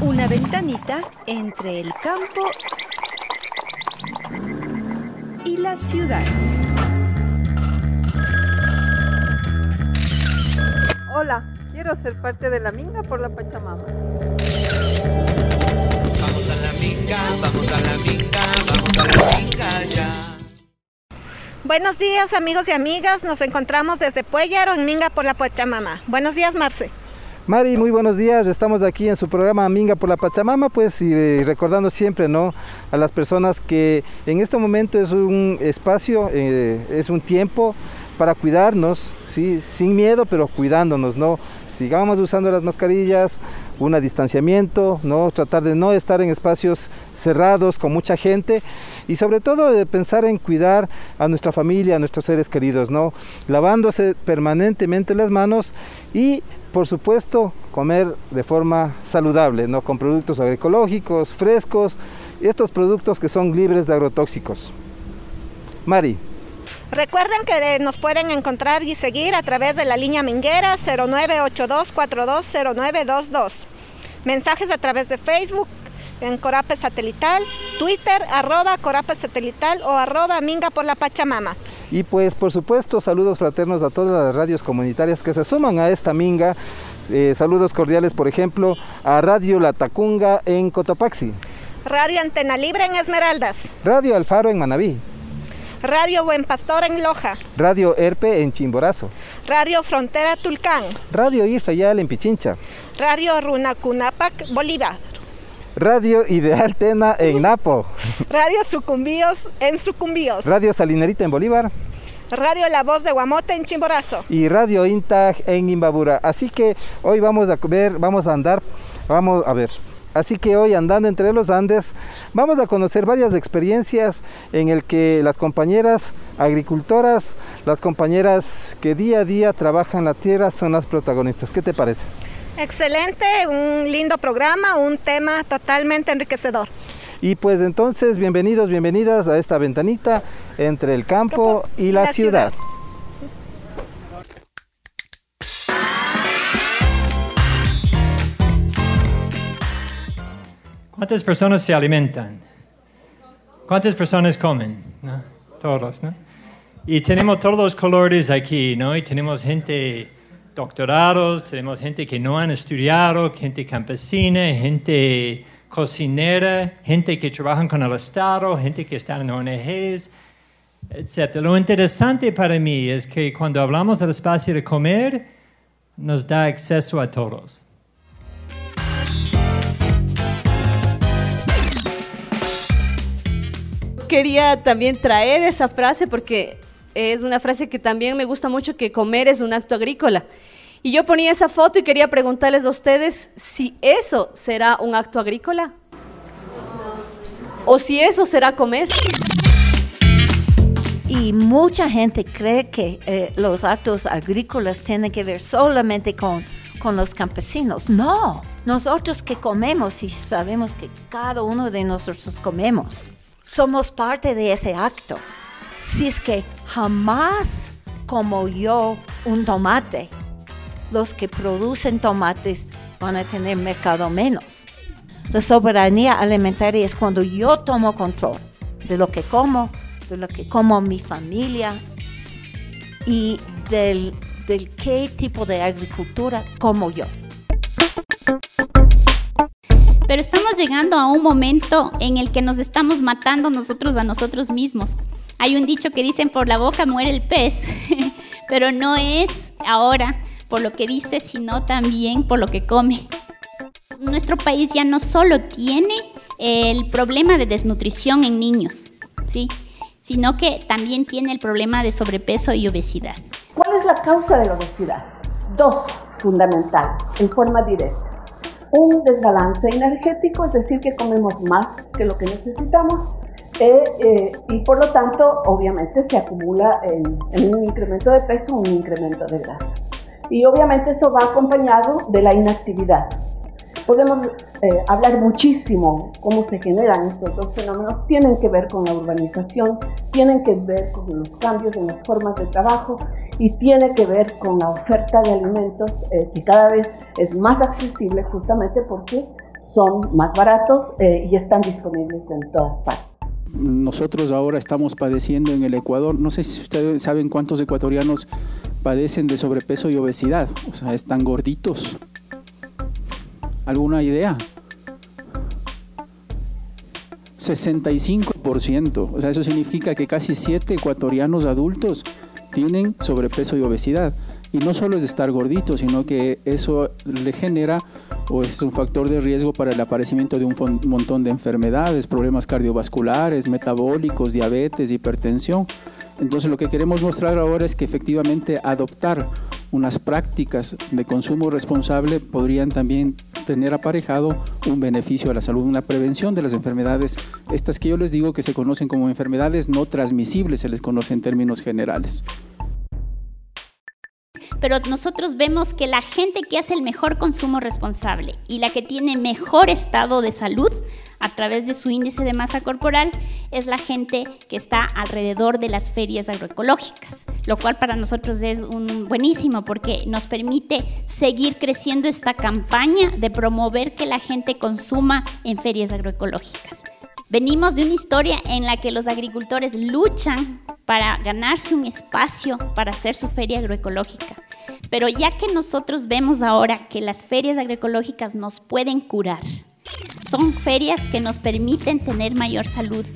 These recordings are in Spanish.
Una ventanita entre el campo y la ciudad. Hola, quiero ser parte de la Minga por la Pachamama. Vamos a la Minga, vamos a la Minga, vamos a la Minga ya. Buenos días amigos y amigas, nos encontramos desde Puellaro en Minga por la Pachamama. Buenos días Marce. Mari, muy buenos días. Estamos aquí en su programa Minga por la Pachamama, pues y eh, recordando siempre, ¿no? A las personas que en este momento es un espacio, eh, es un tiempo para cuidarnos, ¿sí? sin miedo, pero cuidándonos, ¿no? Sigamos usando las mascarillas, un distanciamiento, ¿no? tratar de no estar en espacios cerrados con mucha gente y sobre todo de pensar en cuidar a nuestra familia, a nuestros seres queridos, ¿no? lavándose permanentemente las manos y por supuesto comer de forma saludable, ¿no? con productos agroecológicos, frescos, estos productos que son libres de agrotóxicos. Mari. Recuerden que nos pueden encontrar y seguir a través de la línea Minguera 0982420922. Mensajes a través de Facebook en Corape Satelital, Twitter arroba Corape Satelital o arroba Minga por la Pachamama. Y pues por supuesto saludos fraternos a todas las radios comunitarias que se suman a esta Minga. Eh, saludos cordiales por ejemplo a Radio La Tacunga en Cotopaxi. Radio Antena Libre en Esmeraldas. Radio Alfaro en Manabí. Radio Buen Pastor en Loja. Radio Herpe en Chimborazo. Radio Frontera Tulcán. Radio Irfayal en Pichincha. Radio Runacunapac, Bolívar. Radio Ideal Tena en Napo. Radio Sucumbíos en Sucumbíos. Radio Salinerita en Bolívar. Radio La Voz de Guamote en Chimborazo. Y Radio Intag en Imbabura. Así que hoy vamos a ver, vamos a andar, vamos a ver, Así que hoy andando entre los Andes vamos a conocer varias experiencias en el que las compañeras agricultoras, las compañeras que día a día trabajan la tierra son las protagonistas. ¿Qué te parece? Excelente, un lindo programa, un tema totalmente enriquecedor. Y pues entonces, bienvenidos, bienvenidas a esta ventanita entre el campo y, la, la ciudad. ciudad. ¿Cuántas personas se alimentan? ¿Cuántas personas comen? Todos, ¿no? Y tenemos todos los colores aquí, ¿no? Tenemos gente doctorados, tenemos gente que no han estudiado, gente campesina, gente cocinera, gente que trabaja con el Estado, gente que está en ONGs, etc. Lo interesante para mí es que cuando hablamos del espacio de comer, nos da acceso a todos. Quería también traer esa frase porque es una frase que también me gusta mucho, que comer es un acto agrícola. Y yo ponía esa foto y quería preguntarles a ustedes si eso será un acto agrícola o si eso será comer. Y mucha gente cree que eh, los actos agrícolas tienen que ver solamente con, con los campesinos. No, nosotros que comemos y sabemos que cada uno de nosotros comemos somos parte de ese acto. Si es que jamás como yo un tomate, los que producen tomates van a tener mercado menos. La soberanía alimentaria es cuando yo tomo control de lo que como, de lo que como mi familia y del, del qué tipo de agricultura como yo. Pero estamos llegando a un momento en el que nos estamos matando nosotros a nosotros mismos. Hay un dicho que dicen por la boca muere el pez, pero no es ahora por lo que dice, sino también por lo que come. Nuestro país ya no solo tiene el problema de desnutrición en niños, ¿sí? sino que también tiene el problema de sobrepeso y obesidad. ¿Cuál es la causa de la obesidad? Dos, fundamental, en forma directa un desbalance energético, es decir, que comemos más que lo que necesitamos eh, eh, y por lo tanto obviamente se acumula en, un incremento de peso, un incremento de grasa. Y obviamente eso va acompañado de la inactividad. Podemos eh, hablar muchísimo cómo se generan estos dos fenómenos, tienen que ver con la urbanización, tienen que ver con los cambios en las formas de trabajo y tiene que ver con la oferta de alimentos eh, que cada vez es más accesible justamente porque son más baratos eh, y están disponibles en todas partes. Nosotros ahora estamos padeciendo en el Ecuador, no sé si ustedes saben cuántos ecuatorianos padecen de sobrepeso y obesidad, o sea, están gorditos. ¿Alguna idea? 65%, o sea, eso significa que casi 7 ecuatorianos adultos tienen sobrepeso y obesidad. Y no solo es estar gordito, sino que eso le genera o es un factor de riesgo para el aparecimiento de un montón de enfermedades, problemas cardiovasculares, metabólicos, diabetes, hipertensión. Entonces lo que queremos mostrar ahora es que efectivamente adoptar unas prácticas de consumo responsable podrían también tener aparejado un beneficio a la salud, una prevención de las enfermedades, estas que yo les digo que se conocen como enfermedades no transmisibles, se les conoce en términos generales pero nosotros vemos que la gente que hace el mejor consumo responsable y la que tiene mejor estado de salud a través de su índice de masa corporal es la gente que está alrededor de las ferias agroecológicas, lo cual para nosotros es un buenísimo porque nos permite seguir creciendo esta campaña de promover que la gente consuma en ferias agroecológicas. Venimos de una historia en la que los agricultores luchan para ganarse un espacio para hacer su feria agroecológica. Pero ya que nosotros vemos ahora que las ferias agroecológicas nos pueden curar, son ferias que nos permiten tener mayor salud.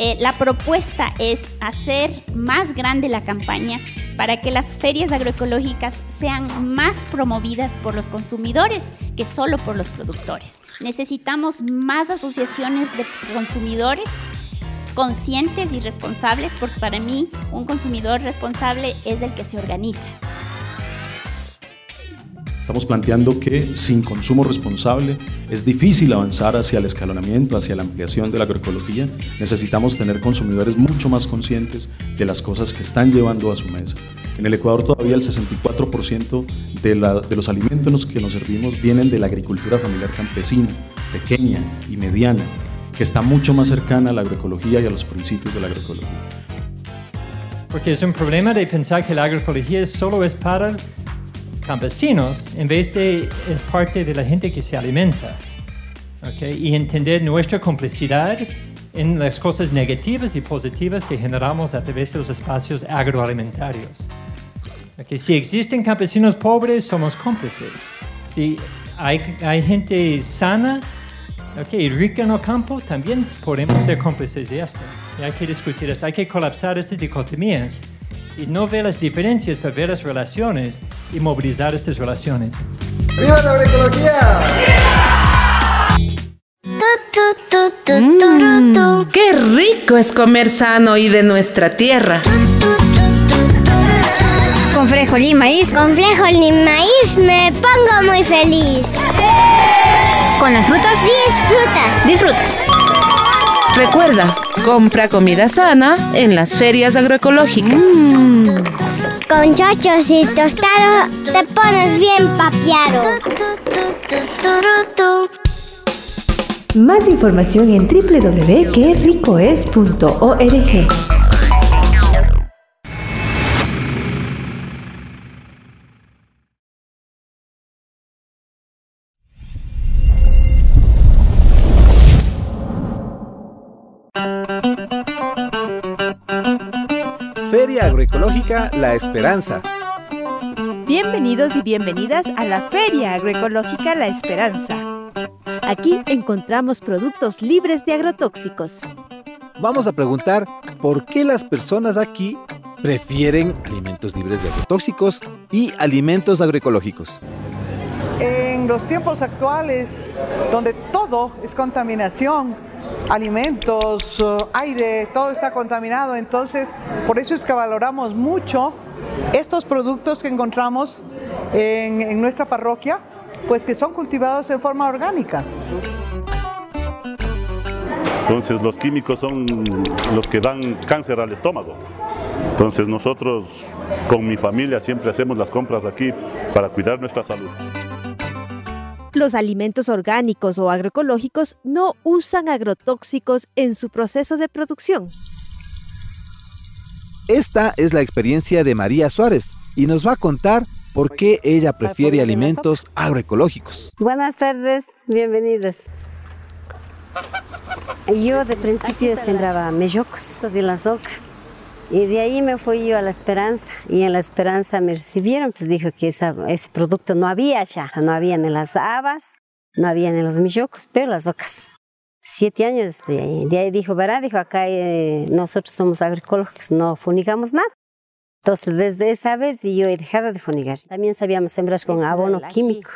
Eh, la propuesta es hacer más grande la campaña para que las ferias agroecológicas sean más promovidas por los consumidores que solo por los productores. Necesitamos más asociaciones de consumidores conscientes y responsables, porque para mí un consumidor responsable es el que se organiza. Estamos planteando que sin consumo responsable es difícil avanzar hacia el escalonamiento, hacia la ampliación de la agroecología. Necesitamos tener consumidores mucho más conscientes de las cosas que están llevando a su mesa. En el Ecuador todavía el 64% de, de los alimentos que nos servimos vienen de la agricultura familiar campesina, pequeña y mediana, que está mucho más cercana a la agroecología y a los principios de la agroecología. Porque es un problema de pensar que la agroecología solo es para campesinos en vez de es parte de la gente que se alimenta. Y entender nuestra complicidad en las cosas negativas y positivas que generamos a través de los espacios agroalimentarios. Okay, si existen campesinos pobres, somos cómplices. Si hay, hay gente sana, okay, rica en el campo, también podemos ser cómplices de esto. Y hay que discutir esto, hay que colapsar estas dicotomías y no ver las diferencias, pero ver las relaciones y movilizar estas relaciones. ¡Viva la agroecología! Mm, ¡Qué rico es comer sano y de nuestra tierra! Con frijol y maíz. Con frijol y maíz me pongo muy feliz. Con las frutas. Disfrutas. Disfrutas. Recuerda, compra comida sana en las ferias agroecológicas. Mm. Con chochos y tostado te pones bien papiado. Más información en www.quericoes.org. Agroecológica La Esperanza. Bienvenidos y bienvenidas a la Feria Agroecológica La Esperanza. Aquí encontramos productos libres de agrotóxicos. Vamos a preguntar por qué las personas aquí prefieren alimentos libres de agrotóxicos y alimentos agroecológicos. En los tiempos actuales, donde todo es contaminación, alimentos, uh, aire, todo está contaminado. Entonces, por eso es que valoramos mucho estos productos que encontramos en, en nuestra parroquia, pues que son cultivados en forma orgánica. Entonces los químicos son los que dan cáncer al estómago. Entonces nosotros con mi familia siempre hacemos las compras aquí para cuidar nuestra salud. Los alimentos orgánicos o agroecológicos no usan agrotóxicos en su proceso de producción. Esta es la experiencia de María Suárez, y nos va a contar por qué ella prefiere alimentos agroecológicos. Buenas tardes, bienvenidos. Yo de principio sembraba mellocos y las ocas. Y de ahí me fui yo a La Esperanza. Y en La Esperanza me recibieron, pues dijo que esa- ese producto no había ya. No había en las habas, no había en los mellocos, pero las ocas. Siete años estoy ahí. De ahí dijo, verá, dijo, acá eh, nosotros somos agroecológicos, no funigamos nada. Entonces, desde esa vez yo he dejado de funigar. También sabíamos sembrar con abono químico.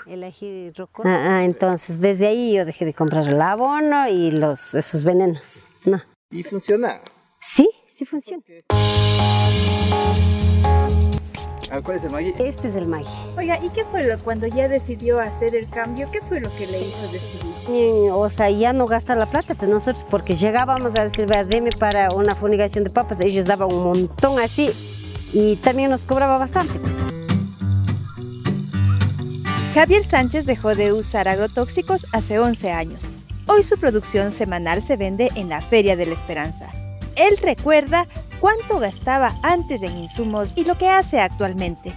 Ah, ah, entonces, desde ahí yo dejé de comprar el abono y los, esos venenos. No. ¿Y funciona? Sí, sí funciona. Ah, ¿Cuál es el maíz? Este es el maíz. Oiga, ¿y qué fue lo cuando ya decidió hacer el cambio? ¿Qué fue lo que le hizo decidir? Y, o sea, ya no gastar la plata pues nosotros, porque llegábamos a decir, "Vea, deme para una fumigación de papas, ellos daban un montón así y también nos cobraba bastante. Pues. Javier Sánchez dejó de usar agrotóxicos hace 11 años. Hoy su producción semanal se vende en la Feria de la Esperanza. Él recuerda cuánto gastaba antes en insumos y lo que hace actualmente.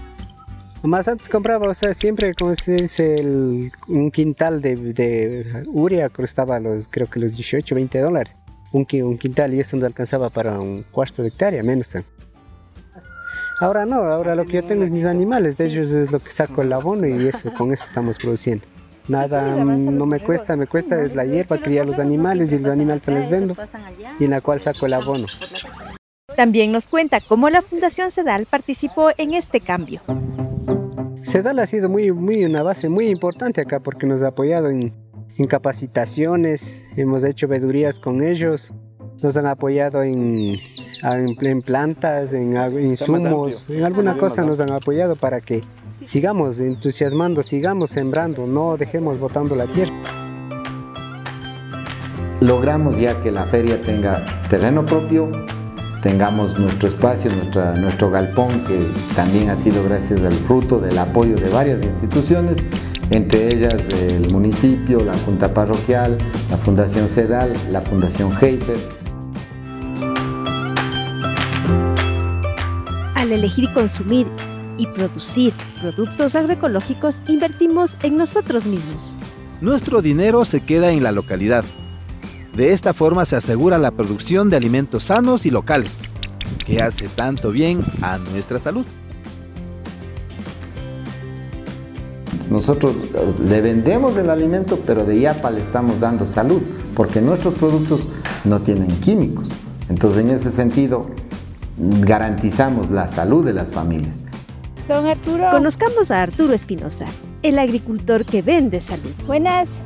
Más antes compraba, o sea, siempre como se dice, un quintal de, de urea costaba los, creo que los 18, 20 dólares. Un, qui- un quintal y eso nos alcanzaba para un cuarto de hectárea, menos. Ahora no, ahora lo que yo tengo es mis animales, de ellos es lo que saco el abono y eso, con eso estamos produciendo. Nada, no me cuesta, me cuesta es la hierba, criar los animales y los animales se les vendo y en la cual saco el abono. También nos cuenta cómo la Fundación Sedal participó en este cambio. Sedal ha sido muy, muy una base muy importante acá porque nos ha apoyado en, en capacitaciones, hemos hecho vedurías con ellos, nos han apoyado en, en, en plantas, en insumos, en alguna cosa nos han apoyado para que sigamos entusiasmando, sigamos sembrando, no dejemos botando la tierra. logramos ya que la feria tenga terreno propio, tengamos nuestro espacio, nuestra, nuestro galpón, que también ha sido gracias al fruto del apoyo de varias instituciones, entre ellas el municipio, la Junta Parroquial, la Fundación CEDAL, la Fundación Heifer. Al elegir consumir y producir productos agroecológicos, invertimos en nosotros mismos. Nuestro dinero se queda en la localidad. De esta forma se asegura la producción de alimentos sanos y locales, que hace tanto bien a nuestra salud. Nosotros eh, le vendemos el alimento, pero de IAPA le estamos dando salud, porque nuestros productos no tienen químicos. Entonces, en ese sentido, garantizamos la salud de las familias. Don Arturo. Conozcamos a Arturo Espinosa, el agricultor que vende salud. Buenas.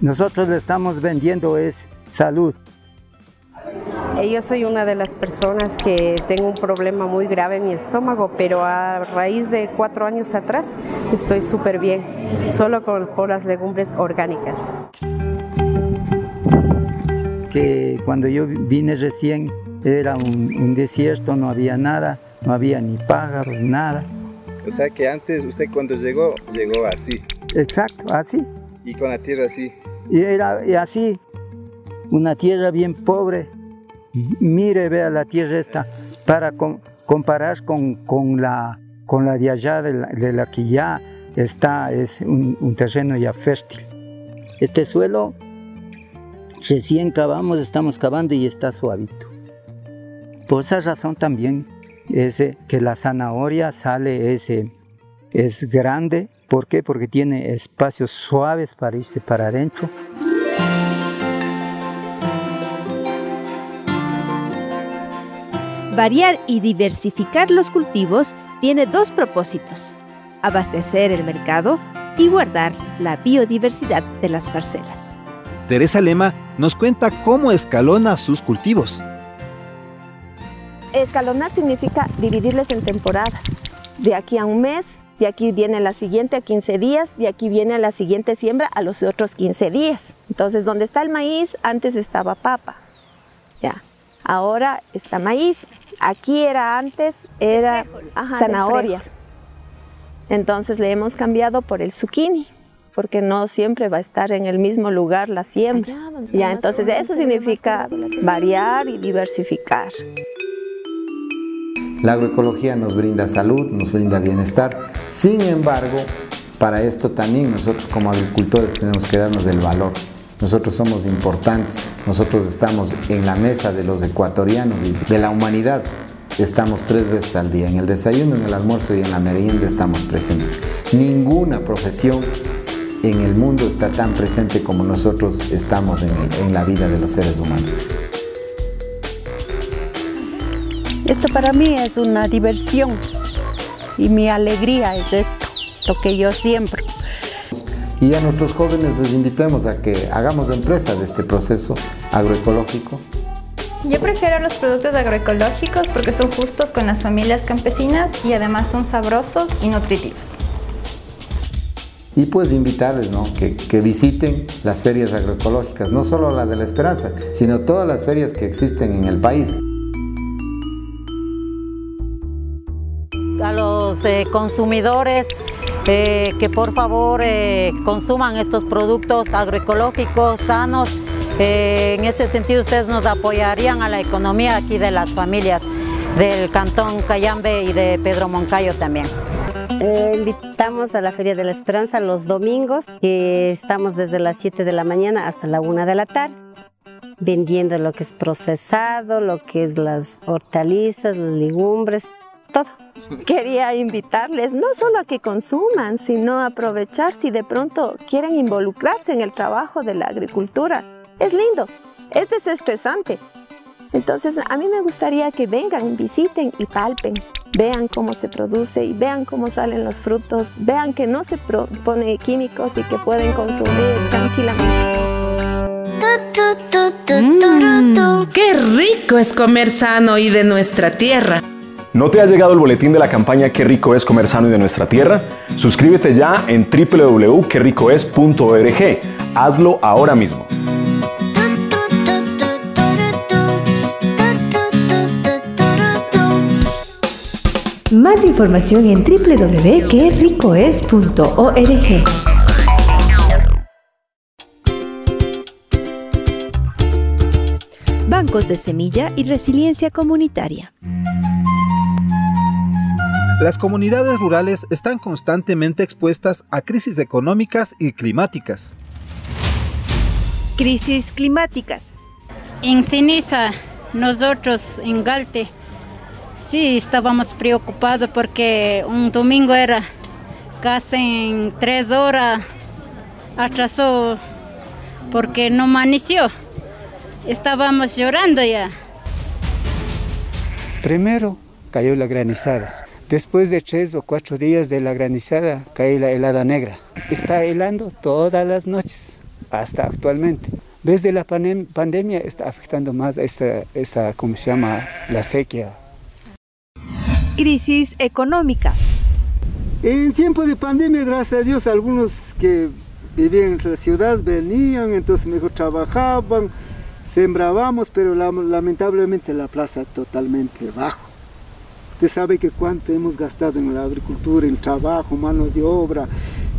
Nosotros le estamos vendiendo es salud. Yo soy una de las personas que tengo un problema muy grave en mi estómago, pero a raíz de cuatro años atrás estoy súper bien, solo con puras legumbres orgánicas. Que cuando yo vine recién era un, un desierto, no había nada, no había ni pájaros, nada. O sea que antes usted cuando llegó, llegó así. Exacto, así. Y con la tierra así. Y era así, una tierra bien pobre. Mire, vea la tierra esta, para com- comparar con, con, la, con la de allá, de la, de la que ya está, es un, un terreno ya fértil. Este suelo, recién cavamos, estamos cavando y está suavito. Por esa razón también es que la zanahoria sale ese, es grande. ¿Por qué? Porque tiene espacios suaves para irse para adentro. Variar y diversificar los cultivos tiene dos propósitos, abastecer el mercado y guardar la biodiversidad de las parcelas. Teresa Lema nos cuenta cómo escalona sus cultivos. Escalonar significa dividirles en temporadas. De aquí a un mes, de aquí viene la siguiente a 15 días, de aquí viene la siguiente siembra a los otros 15 días. Entonces, donde está el maíz, antes estaba papa. Ya. Ahora está maíz. Aquí era antes, era Ajá, zanahoria. Entonces le hemos cambiado por el zucchini, porque no siempre va a estar en el mismo lugar la siembra. Ya, entonces eso significa variar y diversificar. La agroecología nos brinda salud, nos brinda bienestar. Sin embargo, para esto también nosotros como agricultores tenemos que darnos el valor. Nosotros somos importantes, nosotros estamos en la mesa de los ecuatorianos y de la humanidad. Estamos tres veces al día, en el desayuno, en el almuerzo y en la merienda estamos presentes. Ninguna profesión en el mundo está tan presente como nosotros estamos en, en la vida de los seres humanos. Esto para mí es una diversión y mi alegría es esto, lo que yo siembro. Y a nuestros jóvenes les invitamos a que hagamos empresa de este proceso agroecológico. Yo prefiero los productos agroecológicos porque son justos con las familias campesinas y además son sabrosos y nutritivos. Y pues invitarles ¿no? que, que visiten las ferias agroecológicas, no solo la de la Esperanza, sino todas las ferias que existen en el país. Los eh, consumidores eh, que por favor eh, consuman estos productos agroecológicos sanos. Eh, en ese sentido ustedes nos apoyarían a la economía aquí de las familias del Cantón Cayambe y de Pedro Moncayo también. Eh, invitamos a la Feria de la Esperanza los domingos, que estamos desde las 7 de la mañana hasta la 1 de la tarde, vendiendo lo que es procesado, lo que es las hortalizas, las legumbres, todo. Quería invitarles no solo a que consuman, sino a aprovechar si de pronto quieren involucrarse en el trabajo de la agricultura. Es lindo, es desestresante. Entonces a mí me gustaría que vengan, visiten y palpen, vean cómo se produce y vean cómo salen los frutos, vean que no se pone químicos y que pueden consumir tranquilamente. Mm, ¡Qué rico es comer sano y de nuestra tierra! ¿No te ha llegado el boletín de la campaña Qué rico es comer sano y de nuestra tierra? Suscríbete ya en www.quericoes.org. Hazlo ahora mismo. Más información en www.quericoes.org. Bancos de semilla y resiliencia comunitaria. Las comunidades rurales están constantemente expuestas a crisis económicas y climáticas. Crisis climáticas. En Ceniza, nosotros en Galte, sí estábamos preocupados porque un domingo era casi en tres horas, atrasó porque no amaneció. Estábamos llorando ya. Primero cayó la granizada. Después de tres o cuatro días de la granizada, cae la helada negra. Está helando todas las noches, hasta actualmente. Desde la pandem pandemia está afectando más esta, esta, ¿cómo se llama? La sequía. Crisis económicas. En tiempo de pandemia, gracias a Dios, algunos que vivían en la ciudad venían, entonces mejor trabajaban, sembrábamos, pero lamentablemente la plaza totalmente bajo. Usted sabe que cuánto hemos gastado en la agricultura, en trabajo, mano de obra,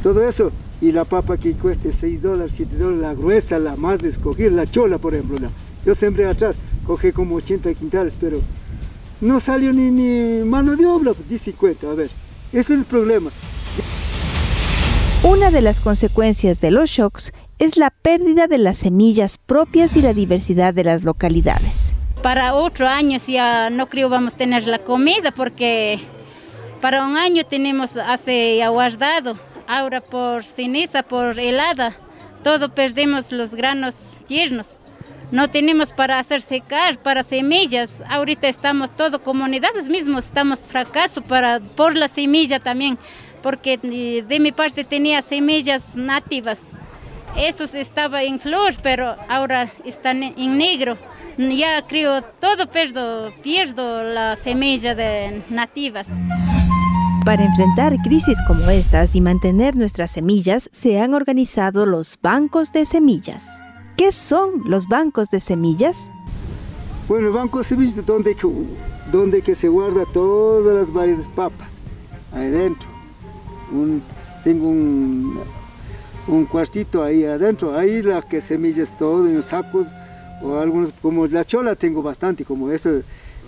todo eso. Y la papa que cueste 6 dólares, 7 dólares, la gruesa, la más de escoger, la chola, por ejemplo. La, yo sembré atrás, cogí como 80 quintales, pero no salió ni, ni mano de obra, pues 50, a ver. Ese es el problema. Una de las consecuencias de los shocks es la pérdida de las semillas propias y la diversidad de las localidades para otro año ya no creo vamos a tener la comida porque para un año tenemos hace aguardado, ahora por ceniza, por helada, todo perdemos los granos tiernos. No tenemos para hacer secar, para semillas. Ahorita estamos todo, comunidades mismos, estamos fracaso para, por la semilla también, porque de mi parte tenía semillas nativas. Esos estaba en flor, pero ahora están en negro ya creo todo pierdo, pierdo la semilla de nativas. Para enfrentar crisis como estas y mantener nuestras semillas, se han organizado los bancos de semillas. ¿Qué son los bancos de semillas? Bueno, el banco de semillas es donde, que, donde que se guarda todas las variedades papas, ahí dentro. tengo un, un cuartito ahí adentro, ahí las que semillas todo en los sacos o algunos, como la chola tengo bastante, como esto,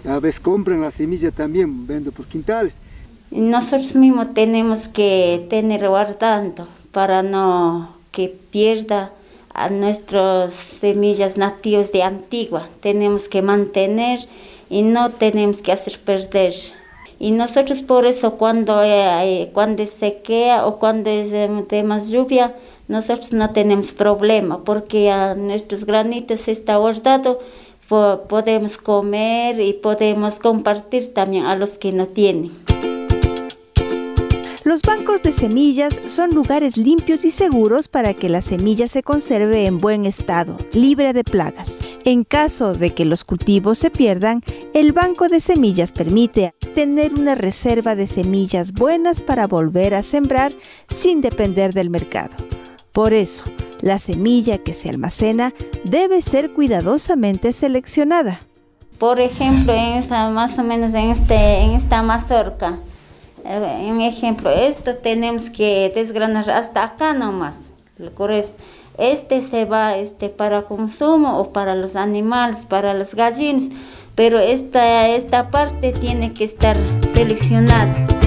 a veces compran la semilla también, vendo por quintales. Nosotros mismos tenemos que tener guardando para no que pierda a nuestras semillas nativas de antigua. Tenemos que mantener y no tenemos que hacer perder. Y nosotros por eso cuando, eh, cuando sequea o cuando es de más lluvia, nosotros no tenemos problema porque a nuestros granitos está guardado, podemos comer y podemos compartir también a los que no tienen. Los bancos de semillas son lugares limpios y seguros para que la semilla se conserve en buen estado, libre de plagas. En caso de que los cultivos se pierdan, el banco de semillas permite tener una reserva de semillas buenas para volver a sembrar sin depender del mercado. Por eso, la semilla que se almacena debe ser cuidadosamente seleccionada. Por ejemplo, en esta, más o menos en, este, en esta mazorca, eh, en ejemplo, esto tenemos que desgranar hasta acá nomás. Este se va este, para consumo o para los animales, para las gallinas, pero esta, esta parte tiene que estar seleccionada.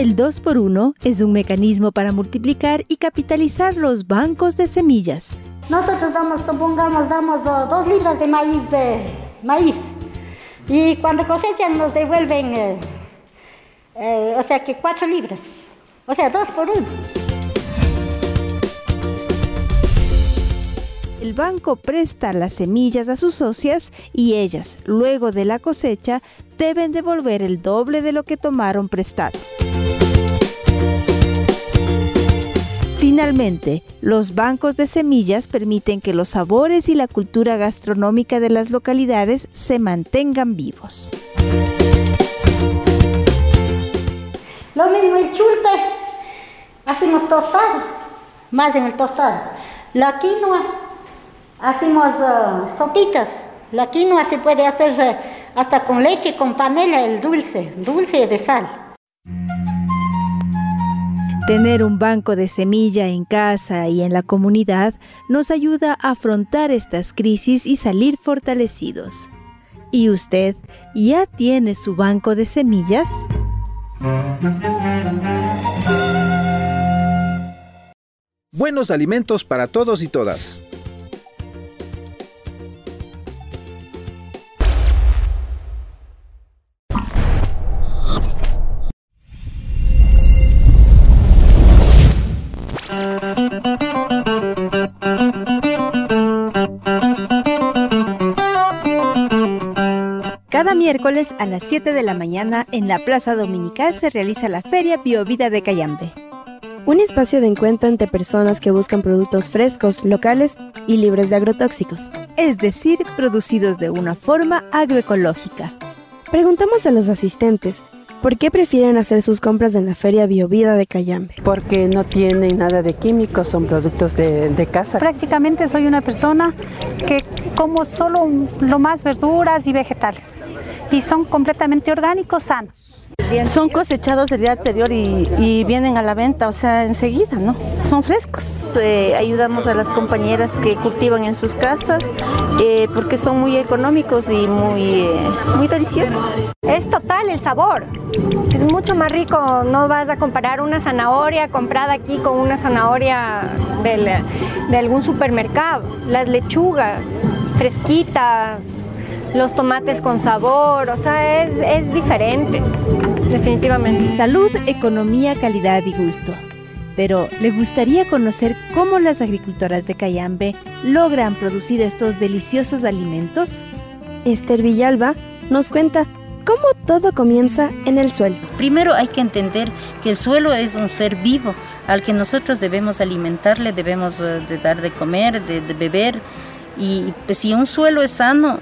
El 2x1 es un mecanismo para multiplicar y capitalizar los bancos de semillas. Nosotros damos, supongamos, damos dos libras de maíz, de maíz. Y cuando cosechan nos devuelven, eh, eh, o sea que cuatro libras. O sea, dos por uno. El banco presta las semillas a sus socias y ellas, luego de la cosecha, deben devolver el doble de lo que tomaron prestado. Finalmente, los bancos de semillas permiten que los sabores y la cultura gastronómica de las localidades se mantengan vivos. Lo mismo el chulte, hacemos tostado, más en el tostado. La quinoa, hacemos uh, sopitas. La quinoa se puede hacer uh, hasta con leche, con panela, el dulce, dulce de sal. Tener un banco de semilla en casa y en la comunidad nos ayuda a afrontar estas crisis y salir fortalecidos. ¿Y usted ya tiene su banco de semillas? Buenos alimentos para todos y todas. Miércoles a las 7 de la mañana en la Plaza Dominical se realiza la Feria Biovida de Cayambe. Un espacio de encuentro entre personas que buscan productos frescos, locales y libres de agrotóxicos. Es decir, producidos de una forma agroecológica. Preguntamos a los asistentes ¿Por qué prefieren hacer sus compras en la Feria Biovida de Cayambe? Porque no tienen nada de químicos, son productos de, de, casa. Prácticamente soy una persona que como solo lo más verduras y vegetales y son completamente orgánicos, sanos. Son cosechados el día anterior y, vienen a la venta, o sea, enseguida, ¿no? Son frescos. Eh, ayudamos a las compañeras que cultivan en sus casas eh, porque son muy económicos y muy, eh, muy deliciosos. Es total el sabor. Es mucho más rico. No vas a comparar una zanahoria comprada aquí con una zanahoria de algún supermercado. Las lechugas fresquitas, los tomates con sabor, o sea, es, es diferente, definitivamente. Salud, economía, calidad y gusto. Pero ¿le gustaría conocer cómo las agricultoras de Cayambe logran producir estos deliciosos alimentos? Esther Villalba nos cuenta cómo todo comienza en el suelo. Primero hay que entender que el suelo es un ser vivo al que nosotros debemos alimentarle, debemos eh, de dar de comer, de, de beber. Y pues, si un suelo es sano,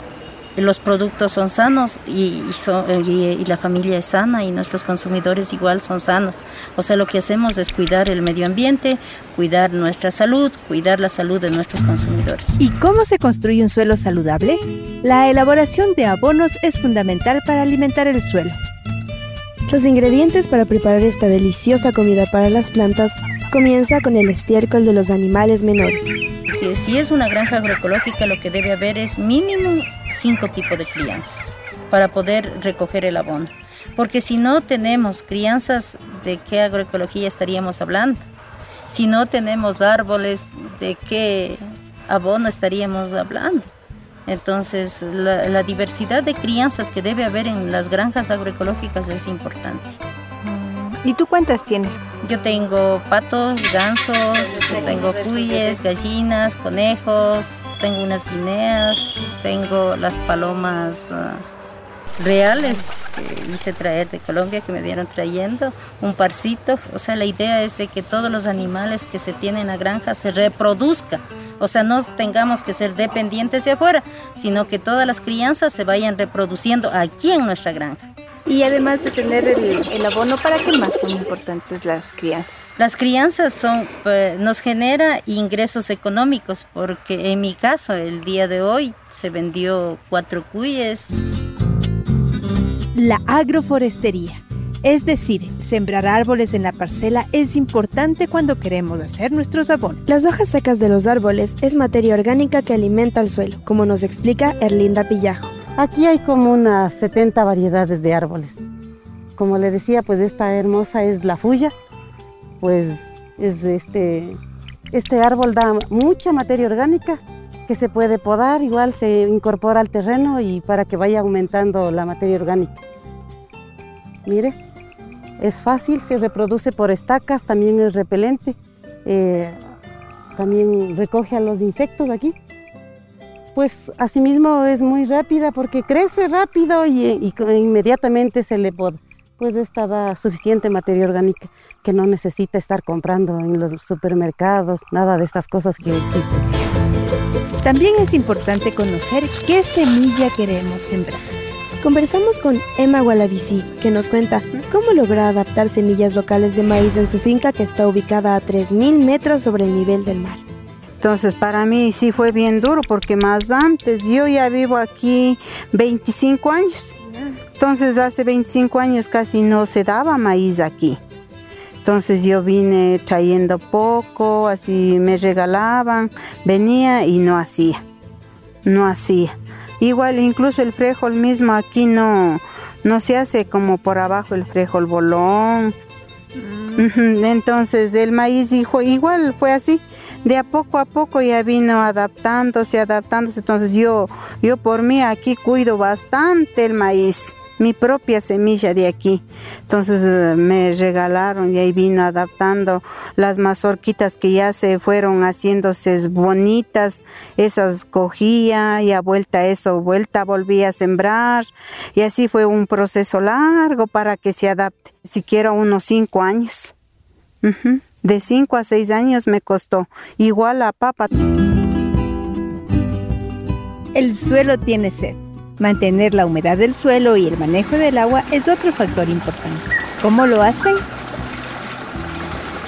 los productos son sanos y, y, la familia es sana y nuestros consumidores igual son sanos. O sea, lo que hacemos es cuidar el medio ambiente, cuidar nuestra salud, cuidar la salud de nuestros consumidores. ¿Y cómo se construye un suelo saludable? La elaboración de abonos es fundamental para alimentar el suelo. Los ingredientes para preparar esta deliciosa comida para las plantas comienza con el estiércol de los animales menores. Que si es una granja agroecológica lo que debe haber es mínimo cinco tipos de crianzas para poder recoger el abono. Porque si no tenemos crianzas, ¿de qué agroecología estaríamos hablando? Si no tenemos árboles, ¿de qué abono estaríamos hablando? Entonces, la, diversidad de crianzas que debe haber en las granjas agroecológicas es importante. ¿Y tú cuántas tienes? Yo tengo patos, gansos, tengo cuyes, gallinas, conejos, tengo unas guineas, tengo las palomas ah, reales que hice traer de Colombia, que me dieron trayendo, un parcito. O sea, la idea es de que todos los animales que se tienen en la granja se reproduzcan. O sea, no tengamos que ser dependientes de afuera, sino que todas las crianzas se vayan reproduciendo aquí en nuestra granja. Y además de tener el, el, abono, ¿para qué más son importantes las crianzas? Las crianzas son, pues, nos genera ingresos económicos, porque en mi caso, el día de hoy se vendió cuatro cuyes. La agroforestería, es decir, sembrar árboles en la parcela es importante cuando queremos hacer nuestros abonos. Las hojas secas de los árboles es materia orgánica que alimenta al suelo, como nos explica Erlinda Pillajo. Aquí hay como unas 70 variedades de árboles. Como le decía, pues esta hermosa es la fuya. Pues es este, este árbol da mucha materia orgánica que se puede podar, igual se incorpora al terreno y para que vaya aumentando la materia orgánica. Mire, es fácil, se reproduce por estacas, también es repelente, eh, también recoge a los insectos aquí pues asimismo es muy rápida porque crece rápido y, inmediatamente se le poda. Pues esta da suficiente materia orgánica que no necesita estar comprando en los supermercados, nada de estas cosas que existen. También es importante conocer qué semilla queremos sembrar. Conversamos con Emma Gualavici, que nos cuenta cómo logra adaptar semillas locales de maíz en su finca que está ubicada a 3.000 metros sobre el nivel del mar. Entonces para mí sí fue bien duro porque más antes, yo ya vivo aquí 25 años. Entonces hace 25 años casi no se daba maíz aquí. Entonces yo vine trayendo poco, así me regalaban, venía y no hacía, no hacía. Igual incluso el frijol mismo aquí no, no se hace como por abajo el frijol bolón. Mm. Entonces el maíz igual fue así de a poco a poco ya vino adaptándose, adaptándose. Entonces yo, yo por mí aquí cuido bastante el maíz, mi propia semilla de aquí. Entonces eh, me regalaron y ahí vino adaptando las mazorquitas que ya se fueron haciéndose bonitas. Esas cogía y a vuelta eso, vuelta volví a sembrar. Y así fue un proceso largo para que se adapte. Siquiera unos cinco años. De 5 a 6 años me costó, igual a papa. El suelo tiene sed. Mantener la humedad del suelo y el manejo del agua es otro factor importante. ¿Cómo lo hacen?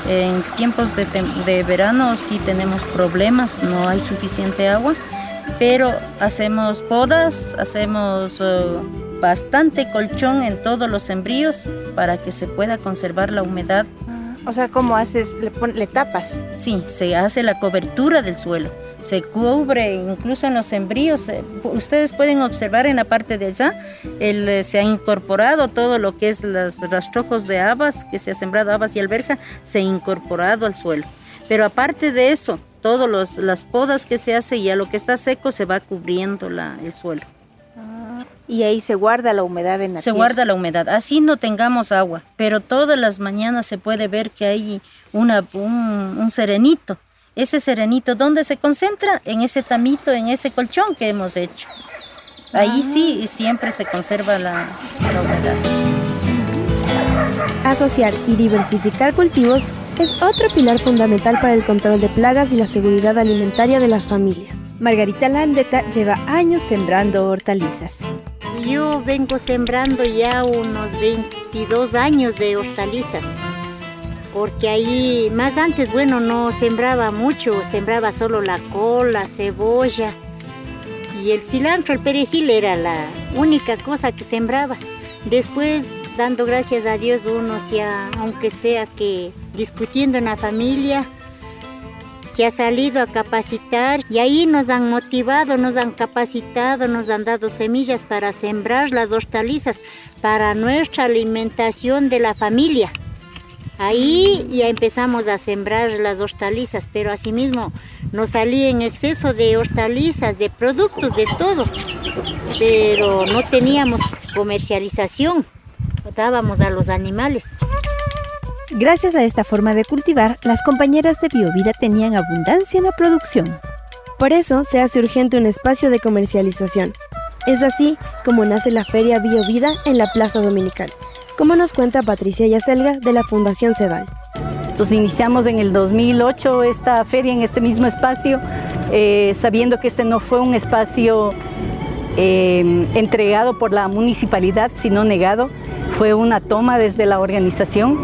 En tiempos de, de verano sí tenemos problemas, no hay suficiente agua, pero hacemos podas, hacemos uh, bastante colchón en todos los sembríos para que se pueda conservar la humedad o sea, ¿cómo haces? ¿Le, tapas? Sí, se hace la cobertura del suelo. Se cubre incluso en los sembríos. Eh, ustedes pueden observar en la parte de allá, eh, se ha incorporado todo lo que es los rastrojos de habas, que se ha sembrado habas y alberja, se ha incorporado al suelo. Pero aparte de eso, todas las podas que se hace y a lo que está seco se va cubriendo el suelo y ahí se guarda la humedad en la Se guarda la humedad, así no tengamos agua, pero todas las mañanas se puede ver que hay una, un, serenito. Ese serenito, ¿dónde se concentra? En ese tamito, en ese colchón que hemos hecho. Ahí ah. sí siempre se conserva la, la humedad. Asociar y diversificar cultivos es otro pilar fundamental para el control de plagas y la seguridad alimentaria de las familias. Margarita Landeta lleva años sembrando hortalizas. Yo vengo sembrando ya unos 22 años de hortalizas, porque ahí más antes, bueno, no sembraba mucho, sembraba solo la cola, cebolla y el cilantro, el perejil era la única cosa que sembraba. Después dando gracias a Dios uno, sea, aunque sea que discutiendo en la familia, se ha salido a capacitar y ahí nos han motivado, nos han capacitado, nos han dado semillas para sembrar las hortalizas para nuestra alimentación de la familia. Ahí ya empezamos a sembrar las hortalizas, pero asimismo nos salía en exceso de hortalizas, de productos, de todo. Pero no teníamos comercialización, dábamos a los animales. Gracias a esta forma de cultivar, las compañeras de Biovida tenían abundancia en la producción. Por eso se hace urgente un espacio de comercialización. Es así como nace la Feria Biovida en la Plaza Dominical como nos cuenta Patricia Yacelga de la Fundación CEDAL. Entonces iniciamos en el 2008 esta feria en este mismo espacio, eh, sabiendo que este no fue un espacio eh, entregado por la municipalidad, sino negado. Fue una toma desde la organización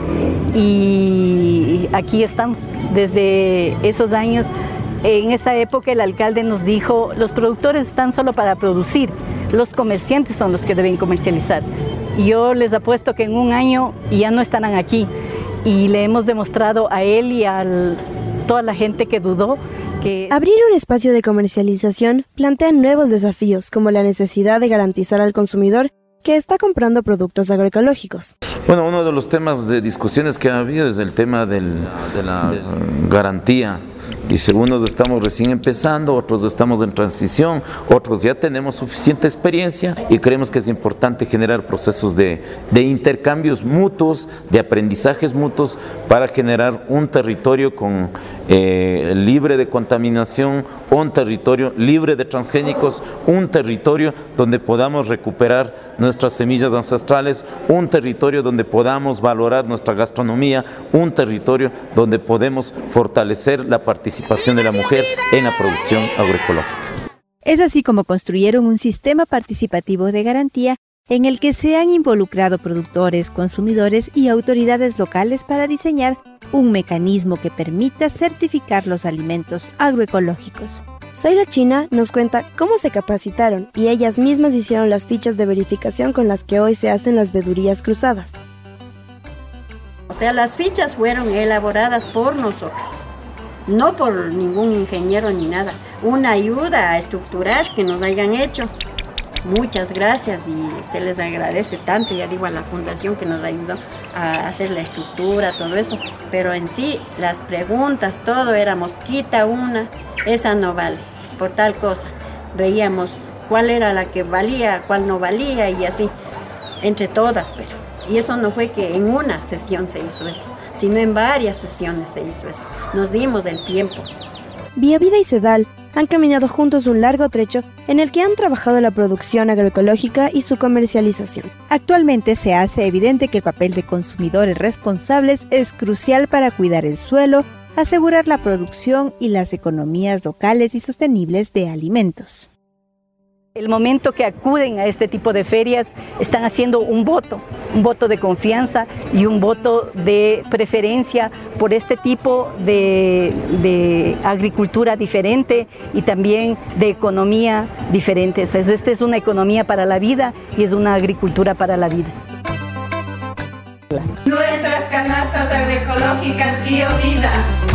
y aquí estamos. Desde esos años, en esa época el alcalde nos dijo, los productores están solo para producir, los comerciantes son los que deben comercializar. Yo les apuesto que en un año ya no estarán aquí y le hemos demostrado a él y a toda la gente que dudó que... Abrir un espacio de comercialización plantea nuevos desafíos como la necesidad de garantizar al consumidor que está comprando productos agroecológicos. Bueno, uno de los temas de discusiones que ha habido es el tema de la garantía y según nos estamos recién empezando, otros estamos en transición, otros ya tenemos suficiente experiencia y creemos que es importante generar procesos de, intercambios mutuos, de aprendizajes mutuos para generar un territorio eh, libre de contaminación, un territorio libre de transgénicos, un territorio donde podamos recuperar nuestras semillas ancestrales, un territorio donde podamos valorar nuestra gastronomía, un territorio donde podemos fortalecer la participación de la mujer en la producción agroecológica. Es así como construyeron un sistema participativo de garantía en el que se han involucrado productores, consumidores y autoridades locales para diseñar un mecanismo que permita certificar los alimentos agroecológicos. Soy China nos cuenta cómo se capacitaron y ellas mismas hicieron las fichas de verificación con las que hoy se hacen las vedurías cruzadas. O sea, las fichas fueron elaboradas por nosotros, no por ningún ingeniero ni nada. Una ayuda a estructurar que nos hayan hecho. Muchas gracias y se les agradece tanto, ya digo a la fundación que nos ayudó a hacer la estructura, todo eso. Pero en sí, las preguntas, todo era mosquita una, esa no vale, por tal cosa. Veíamos cuál era la que valía, cuál no valía y así, entre todas, pero. Y eso no fue que en una sesión se hizo eso, sino en varias sesiones se hizo eso. Nos dimos el tiempo. Vía Vida y Sedal han caminado juntos un largo trecho en el que han trabajado la producción agroecológica y su comercialización. Actualmente se hace evidente que el papel de consumidores responsables es crucial para cuidar el suelo, asegurar la producción y las economías locales y sostenibles de alimentos. El momento que acuden a este tipo de ferias están haciendo un voto, un voto de confianza y un voto de preferencia por este tipo de, agricultura diferente y también de economía diferente. esta es una economía para la vida y es una agricultura para la vida. Nuestras canastas agroecológicas BioVida.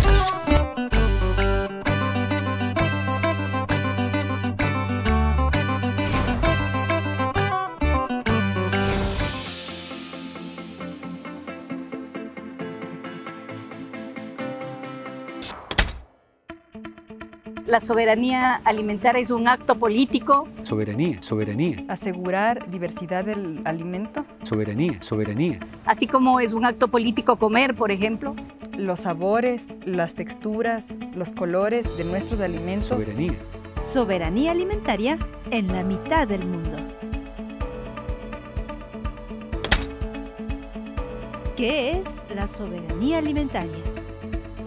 La soberanía alimentaria es un acto político. Soberanía, soberanía. Asegurar diversidad del alimento. Soberanía, soberanía. Así como es un acto político comer, por ejemplo. Los sabores, las texturas, los colores de nuestros alimentos. Soberanía. Soberanía alimentaria en la mitad del mundo. ¿Qué es la soberanía alimentaria?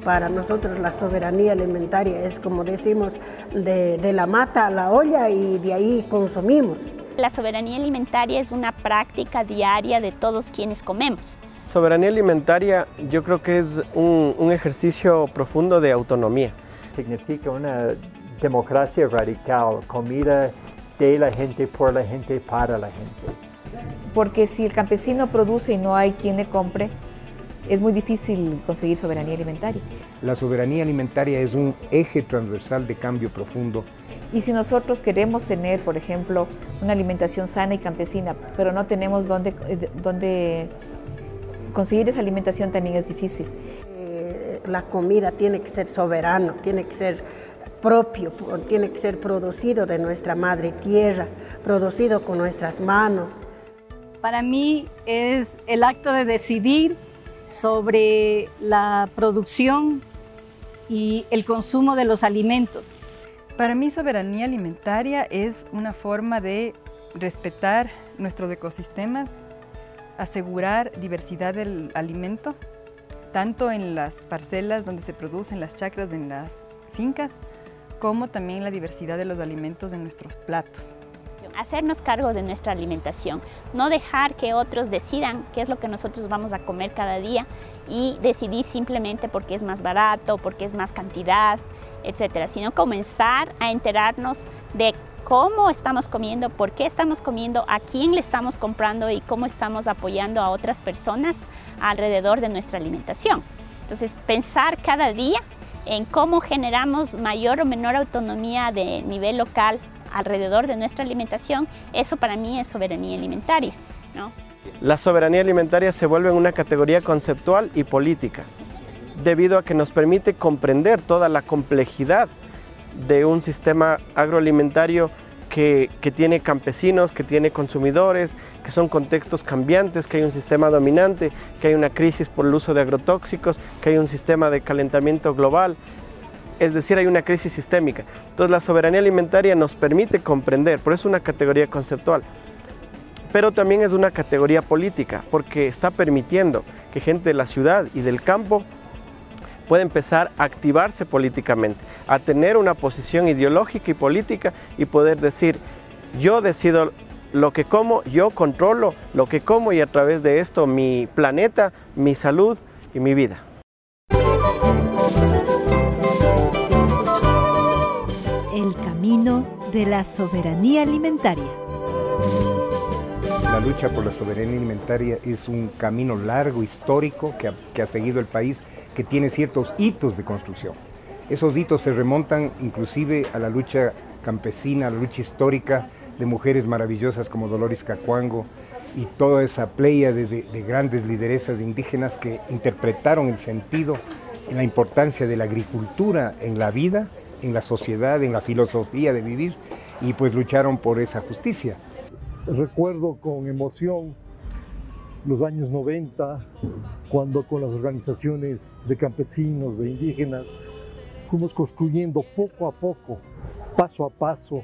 Para nosotros la soberanía alimentaria es, como decimos, de, la mata a la olla y de ahí consumimos. La soberanía alimentaria es una práctica diaria de todos quienes comemos. Soberanía alimentaria yo creo que es un, un ejercicio profundo de autonomía. Significa una democracia radical, comida de la gente, por la gente, para la gente. porque si el campesino produce y no hay quien le compre, es muy difícil conseguir soberanía alimentaria. La soberanía alimentaria es un eje transversal de cambio profundo. Y si nosotros queremos tener, por ejemplo, una alimentación sana y campesina, pero no tenemos dónde, eh, dónde conseguir esa alimentación también es difícil. Eh, la comida tiene que ser soberano, tiene que ser propio, tiene que ser producido de nuestra madre tierra, producido con nuestras manos. Para mí es el acto de decidir sobre la producción y el consumo de los alimentos. Para mí soberanía alimentaria es una forma de respetar nuestros ecosistemas, asegurar diversidad del alimento, tanto en las parcelas donde se producen las chacras, en las fincas, como también la diversidad de los alimentos en nuestros platos hacernos cargo de nuestra alimentación, no dejar que otros decidan qué es lo que nosotros vamos a comer cada día y decidir simplemente porque es más barato, porque es más cantidad, etcétera, sino comenzar a enterarnos de cómo estamos comiendo, por qué estamos comiendo, a quién le estamos comprando y cómo estamos apoyando a otras personas alrededor de nuestra alimentación. Entonces, pensar cada día en cómo generamos mayor o menor autonomía de nivel local alrededor de nuestra alimentación, eso para mí es soberanía alimentaria. La soberanía alimentaria se vuelve una categoría conceptual y política, debido a que nos permite comprender toda la complejidad de un sistema agroalimentario que, que, tiene campesinos, que tiene consumidores, que son contextos cambiantes, que hay un sistema dominante, que hay una crisis por el uso de agrotóxicos, que hay un sistema de calentamiento global, es decir, hay una crisis sistémica. Entonces la soberanía alimentaria nos permite comprender, por eso es una categoría conceptual, pero también es una categoría política, porque está permitiendo que gente de la ciudad y del campo pueda empezar a activarse políticamente, a tener una posición ideológica y política y poder decir, yo decido lo que como, yo controlo lo que como y a través de esto mi planeta, mi salud y mi vida. De la soberanía alimentaria. La lucha por la soberanía alimentaria es un camino largo, histórico, que ha, que seguido el país, que tiene ciertos hitos de construcción. Esos hitos se remontan inclusive a la lucha campesina, a la lucha histórica de mujeres maravillosas como Dolores Cacuango y toda esa playa de, de, de, grandes lideresas indígenas que interpretaron el sentido en la importancia de la agricultura en la vida en la sociedad, en la filosofía de vivir y pues lucharon por esa justicia. Recuerdo con emoción los años 90, cuando con las organizaciones de campesinos, de indígenas, fuimos construyendo poco a poco, paso a paso,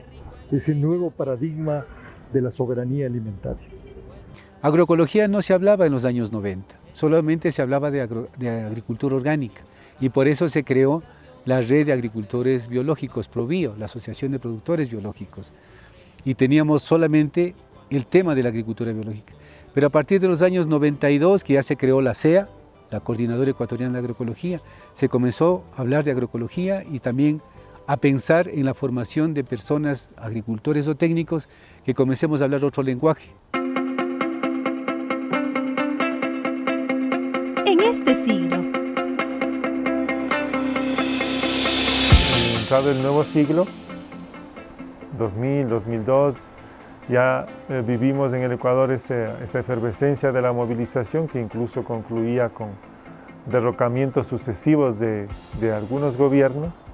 ese nuevo paradigma de la soberanía alimentaria. Agroecología no se hablaba en los años 90, solamente se hablaba de, agro, de agricultura orgánica y por eso se creó la red de agricultores biológicos, ProBio, la Asociación de Productores Biológicos. Y teníamos solamente el tema de la agricultura biológica. Pero a partir de los años 92, que ya se creó la CEA, la Coordinadora Ecuatoriana de Agroecología, se comenzó a hablar de agroecología y también a pensar en la formación de personas, agricultores o técnicos, que comencemos a hablar otro lenguaje. En este siglo, el nuevo siglo, 2000, 2002, ya eh, vivimos en el Ecuador esa efervescencia de la movilización que incluso concluía con derrocamientos sucesivos de algunos gobiernos.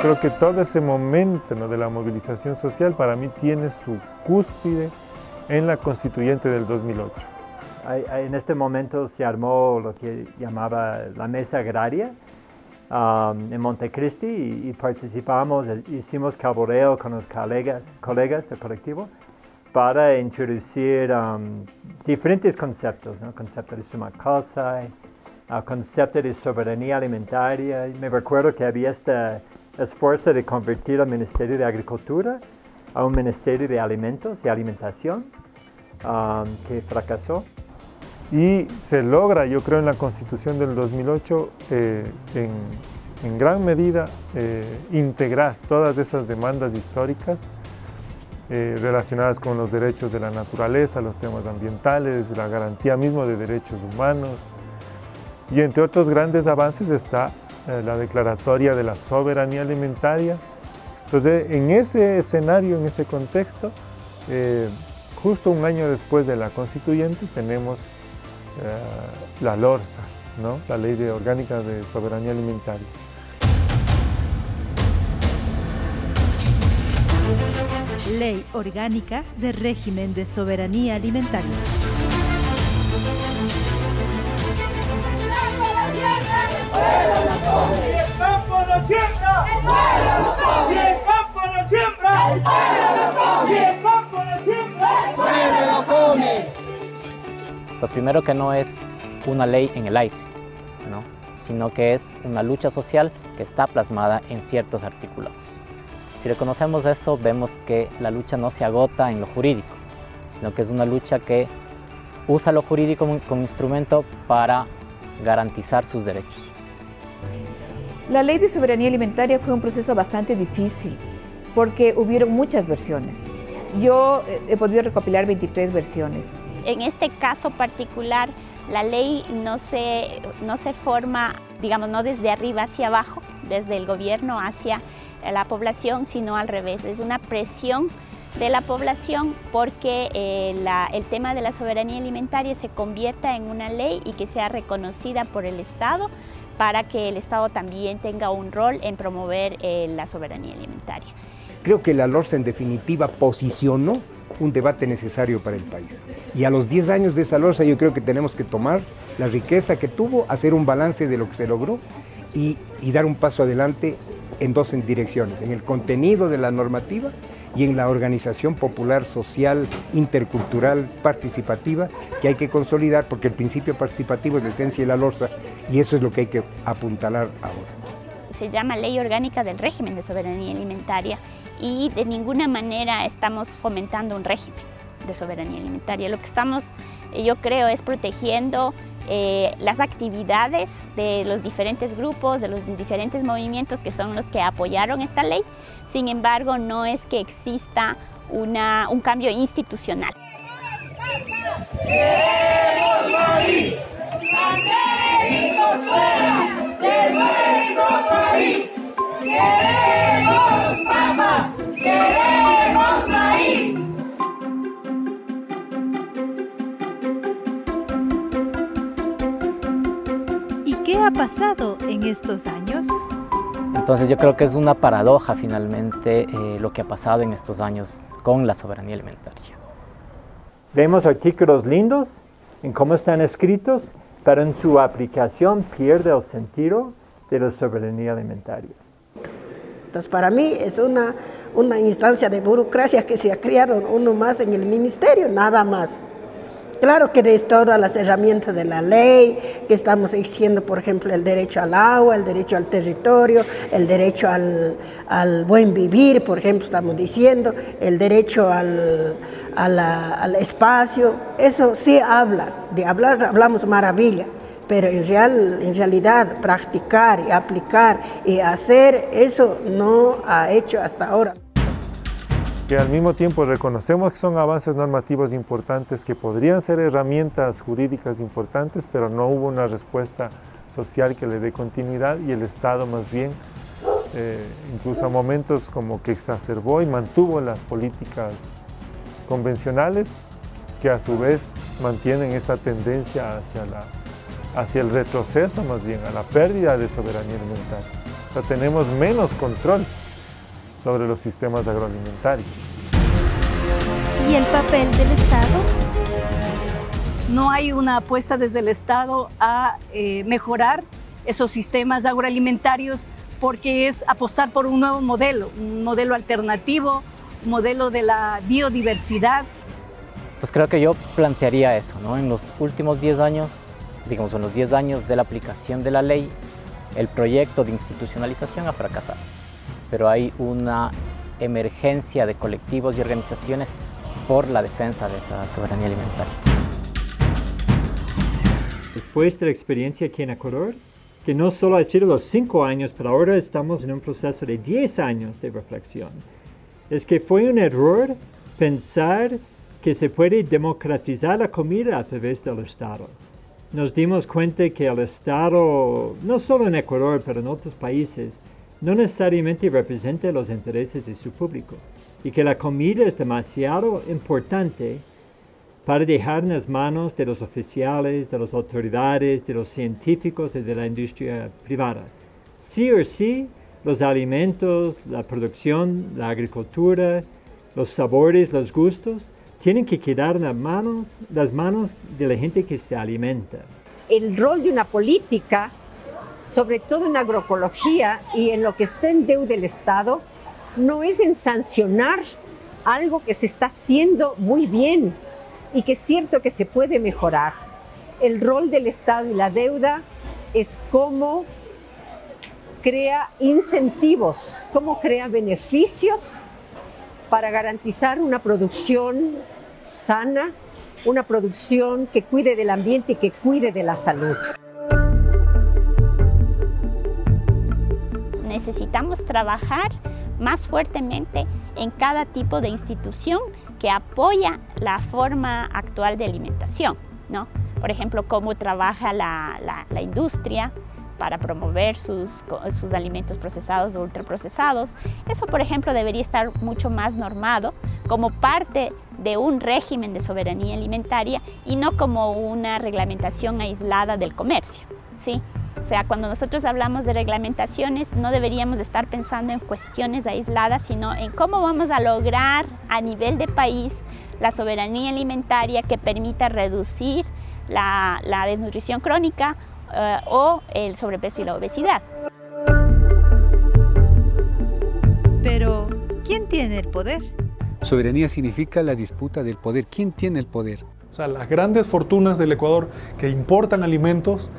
Creo que todo ese momento ¿no? de la movilización social para mí tiene su cúspide en la constituyente del 2008. En este momento se armó lo que llamaba la mesa agraria um, en Montecristi y, y, participamos, hicimos caboreo con los colegas, colegas del colectivo para introducir um, diferentes conceptos, ¿no? concepto de suma cosa, uh, concepto de soberanía alimentaria. Me recuerdo que había esta esfuerzo de convertir al Ministerio de Agricultura a un Ministerio de Alimentos y Alimentación um, que fracasó. Y se logra, yo creo, en la Constitución del 2008, eh, en, gran medida, eh, integrar todas esas demandas históricas eh, relacionadas con los derechos de la naturaleza, los temas ambientales, la garantía mismo de derechos humanos. Y entre otros grandes avances está la declaratoria de la soberanía alimentaria. Entonces, en ese escenario, en ese contexto, justo un año después de la constituyente, tenemos eh, la LORSA, ¿no? la Ley de Orgánica de Soberanía Alimentaria. Ley Orgánica de Régimen de Soberanía Alimentaria. Siembra, el pueblo lo come. El campo no siembra, el pueblo lo come. El campo no siembra, el pueblo lo come. Pues primero que no es una ley en el aire, ¿no? sino que es una lucha social que está plasmada en ciertos articulados. Si reconocemos eso, vemos que la lucha no se agota en lo jurídico, sino que es una lucha que usa lo jurídico como instrumento para garantizar sus derechos. La ley de soberanía alimentaria fue un proceso bastante difícil porque hubieron muchas versiones. Yo eh, he podido recopilar 23 versiones en este caso particular, la ley no se, no se forma, digamos, no desde arriba hacia abajo, desde el gobierno hacia la población, sino al revés. Es una presión de la población porque eh, el tema de la soberanía alimentaria se convierta en una ley y que sea reconocida por el Estado para que el Estado también tenga un rol en promover eh, la soberanía alimentaria. Creo que la LORSA en definitiva posicionó un debate necesario para el país. Y a los 10 años de esa losa yo creo que tenemos que tomar la riqueza que tuvo, hacer un balance de lo que se logró y, dar un paso adelante en dos direcciones, en el contenido de la normativa y en la organización popular, social, intercultural, participativa, que hay que consolidar porque el principio participativo es la esencia de la LORSA y eso es lo que hay que apuntalar ahora. Se llama Ley Orgánica del Régimen de Soberanía Alimentaria y de ninguna manera estamos fomentando un régimen de soberanía alimentaria. Lo que estamos, eh, yo creo, es protegiendo eh, las actividades de los diferentes grupos, de los diferentes movimientos que son los que apoyaron esta ley. Sin embargo, no es que exista una, un cambio institucional. de nuestro país! ¡Queremos papas! ¡Queremos maíz! Qué ha pasado en estos años? Entonces yo creo que es una paradoja finalmente eh, lo que ha pasado en estos años con la soberanía alimentaria. Vemos artículos lindos en cómo están escritos, pero en su aplicación pierde el sentido de la soberanía alimentaria. Entonces, para mí es una, una instancia de burocracia que se ha creado uno más en el ministerio, nada más. Claro que de todas las herramientas de la ley, que estamos exigiendo, por ejemplo, el derecho al agua, el derecho al territorio, el derecho al, al buen vivir, por ejemplo, estamos diciendo, el derecho al, al espacio, eso sí habla, de hablar hablamos maravilla, pero en, real, en realidad practicar y aplicar y hacer eso no ha hecho hasta ahora. Que al mismo tiempo reconocemos que son avances normativos importantes, que podrían ser herramientas jurídicas importantes, pero no hubo una respuesta social que le dé continuidad y el Estado más bien, eh, incluso a momentos como que exacerbó y mantuvo las políticas convencionales que a su vez mantienen esta tendencia hacia la hacia el retroceso más bien, a la pérdida de soberanía alimentaria. O sea, tenemos menos control sobre los sistemas agroalimentarios. ¿Y el papel del Estado? No hay una apuesta desde el Estado a eh, mejorar esos sistemas agroalimentarios porque es apostar por un nuevo modelo, un modelo alternativo, un modelo de la biodiversidad. Pues creo que yo plantearía eso, ¿no? En los últimos 10 años digamos, en los 10 años de la aplicación de la ley, el proyecto de institucionalización ha fracasado. Pero hay una emergencia de colectivos y organizaciones por la defensa de esa soberanía alimentaria. Después de la experiencia aquí en Ecuador, que no solo ha sido los cinco años, pero ahora estamos en un proceso de diez años de reflexión, es que fue un error pensar que se puede democratizar la comida a través del Estado. Nos dimos cuenta que el Estado, no solo en Ecuador, pero en otros países, no necesariamente representa los intereses de su público y que la comida es demasiado importante para dejar en las manos de los oficiales, de las autoridades, de los científicos y de la industria privada. Sí o sí, los alimentos, la producción, la agricultura, los sabores, los gustos, tienen que quedar en las manos, las manos de la gente que se alimenta. El rol de una política, sobre todo en agroecología y en lo que está en deuda del Estado, no es en sancionar algo que se está haciendo muy bien y que es cierto que se puede mejorar. El rol del Estado y la deuda es cómo crea incentivos, cómo crea beneficios para garantizar una producción sana, una producción que cuide del ambiente y que cuide de la salud. Necesitamos trabajar más fuertemente en cada tipo de institución que apoya la forma actual de alimentación. ¿no? Por ejemplo, cómo trabaja la, la industria, para promover sus, sus alimentos procesados o ultraprocesados. Eso, por ejemplo, debería estar mucho más normado como parte de un régimen de soberanía alimentaria y no como una reglamentación aislada del comercio. ¿sí? O sea, cuando nosotros hablamos de reglamentaciones, no deberíamos estar pensando en cuestiones aisladas, sino en cómo vamos a lograr a nivel de país la soberanía alimentaria que permita reducir la, la desnutrición crónica eh, o el sobrepeso y la obesidad. Pero, ¿quién tiene el poder? Soberanía significa la disputa del poder. ¿Quién tiene el poder? O sea, las grandes fortunas del Ecuador que importan alimentos,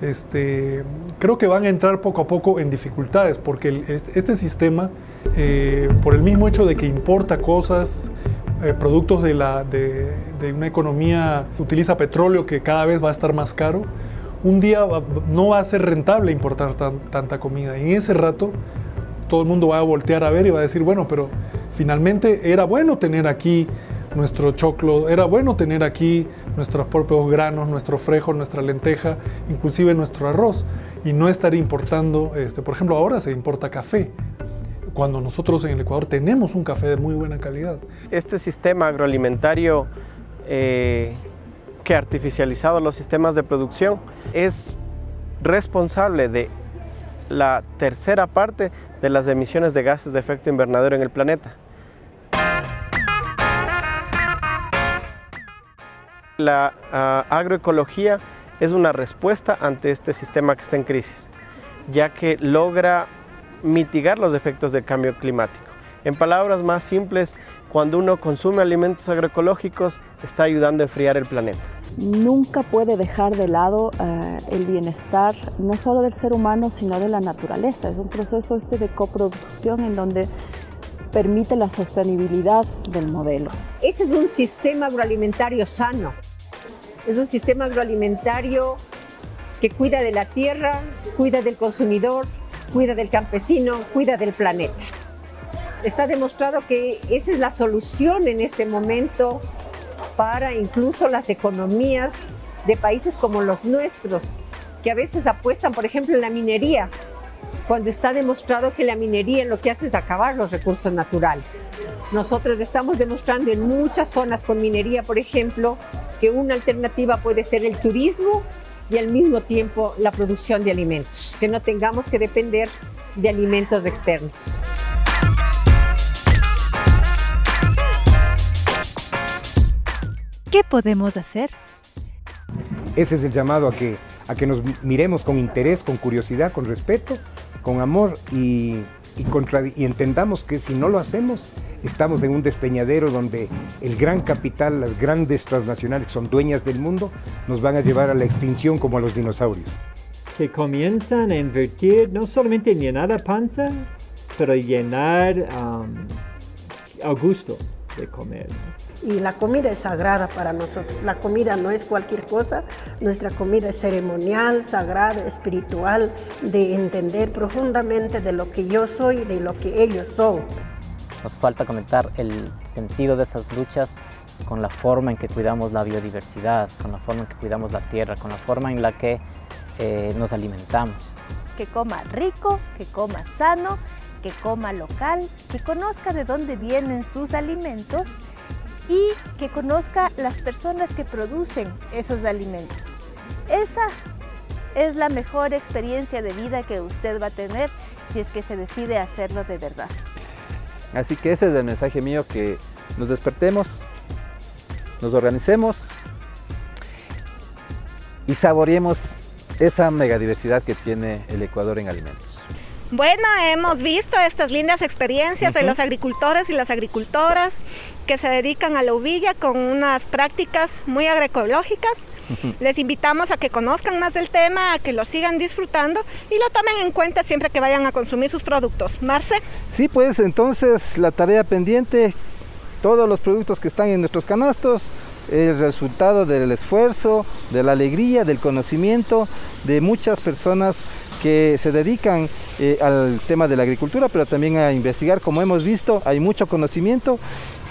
este, creo que van a entrar poco a poco en dificultades, porque este, este, sistema, eh, por el mismo hecho de que importa cosas, eh, productos de, la, de, de, una economía que utiliza petróleo que cada vez va a estar más caro, un día no va a ser rentable importar tanta comida. Y en ese rato todo el mundo va a voltear a ver y va a decir, bueno, pero finalmente era bueno tener aquí nuestro choclo, era bueno tener aquí nuestros propios granos, nuestro frejo, nuestra lenteja, inclusive nuestro arroz, y no estar importando, este, por ejemplo, ahora se importa café, cuando nosotros en el Ecuador tenemos un café de muy buena calidad. Este sistema agroalimentario eh, que ha artificializado los sistemas de producción es responsable de la tercera parte de las emisiones de gases de efecto invernadero en el planeta. La ah, agroecología es una respuesta ante este sistema que está en crisis, ya que logra mitigar los efectos del cambio climático. En palabras más simples, cuando uno consume alimentos agroecológicos, está ayudando a enfriar el planeta nunca puede dejar de lado eh, el bienestar no solo del ser humano, sino de la naturaleza. Es un proceso este de coproducción en donde permite la sostenibilidad del modelo. Ese es un sistema agroalimentario sano. Es un sistema agroalimentario que cuida de la tierra, cuida del consumidor, cuida del campesino, cuida del planeta. Está demostrado que esa es la solución en este momento para incluso las economías de países como los nuestros, que a veces apuestan, por ejemplo, en la minería, cuando está demostrado que la minería lo que hace es acabar los recursos naturales. Nosotros estamos demostrando en muchas zonas con minería, por ejemplo, que una alternativa puede ser el turismo y al mismo tiempo la producción de alimentos, que no tengamos que depender de alimentos externos. ¿Qué podemos hacer? Ese es el llamado a que, a que nos miremos con interés, con curiosidad, con respeto, con amor y, y, entendamos que si no lo hacemos, estamos en un despeñadero donde el gran capital, las grandes transnacionales que son dueñas del mundo, nos van a llevar a la extinción como a los dinosaurios. Que comienzan a invertir no solamente en llenar la panza, pero llenar a gusto de comer. Y la comida es sagrada para nosotros. La comida no es cualquier cosa. Nuestra comida es ceremonial, sagrada, espiritual, de entender profundamente de lo que yo soy, de lo que ellos son. Nos falta conectar el sentido de esas luchas con la forma en que cuidamos la biodiversidad, con la forma en que cuidamos la tierra, con la forma en la que eh, nos alimentamos. Que coma rico, que coma sano, que coma local, que conozca de dónde vienen sus alimentos y que conozca las personas que producen esos alimentos. Esa es la mejor experiencia de vida que usted va a tener si es que se decide hacerlo de verdad. Así que este es el mensaje mío, que nos despertemos, nos organicemos y saboreemos esa megadiversidad que tiene el Ecuador en alimentos. Bueno, hemos visto estas lindas experiencias de los agricultores y las agricultoras que se dedican a la uvilla con unas prácticas muy agroecológicas. Les invitamos a que conozcan más del tema, a que lo sigan disfrutando y lo tomen en cuenta siempre que vayan a consumir sus productos. Marce. Sí, pues entonces la tarea pendiente, todos los productos que están en nuestros canastos, el resultado del esfuerzo, de la alegría, del conocimiento de muchas personas que se dedican eh, al tema de la agricultura, pero también a investigar. Como hemos visto, hay mucho conocimiento.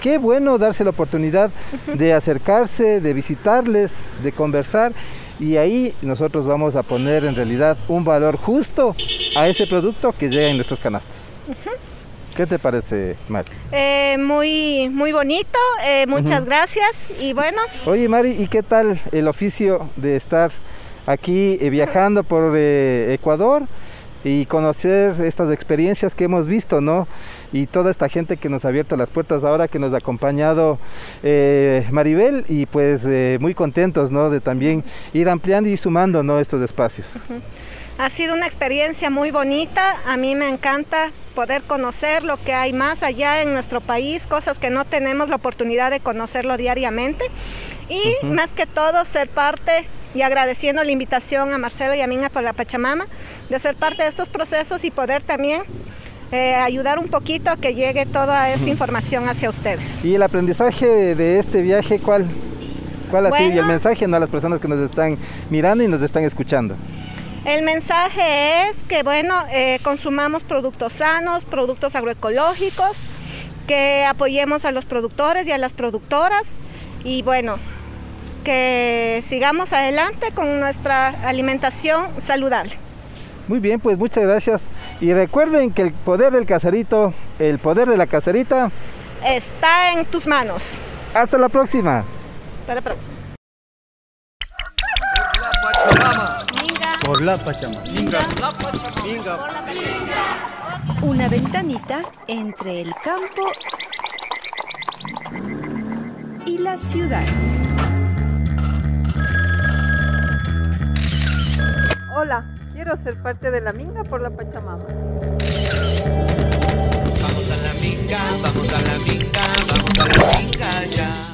Qué bueno darse la oportunidad de acercarse, de visitarles, de conversar y ahí nosotros vamos a poner en realidad un valor justo a ese producto que llega en nuestros canastos. ¿Qué te parece, Mari? Eh, muy, muy bonito, eh, muchas gracias y bueno. Oye, Mari, ¿y qué tal el oficio de estar aquí eh, viajando por Ecuador y conocer estas experiencias que hemos visto, ¿no? Y toda esta gente que nos ha abierto las puertas ahora, que nos ha acompañado eh, Maribel y pues muy contentos, ¿no? De también ir ampliando y sumando, ¿no? Estos espacios. Ha sido una experiencia muy bonita, a mí me encanta poder conocer lo que hay más allá en nuestro país, cosas que no tenemos la oportunidad de conocerlo diariamente y más que todo ser parte y agradeciendo la invitación a Marcelo y a Minga por la Pachamama de ser parte de estos procesos y poder también eh, ayudar un poquito a que llegue toda esta información hacia ustedes. ¿Y el aprendizaje de este viaje cuál? ¿Cuál ha sido? Y el mensaje a las personas que nos están mirando y nos están escuchando. El mensaje es que, bueno, eh, consumamos productos sanos, productos agroecológicos, que apoyemos a los productores y a las productoras y, bueno, que sigamos adelante con nuestra alimentación saludable. Muy bien, pues muchas gracias. Y recuerden que el poder del caserito, el poder de la caserita, está en tus manos. Hasta la próxima. Hasta la próxima. Por la Pachamama. Una ventanita entre el campo y la ciudad. Hola, quiero ser parte de la Minga por la Pachamama. Vamos a la Minga, vamos a la Minga, vamos a la Minga ya.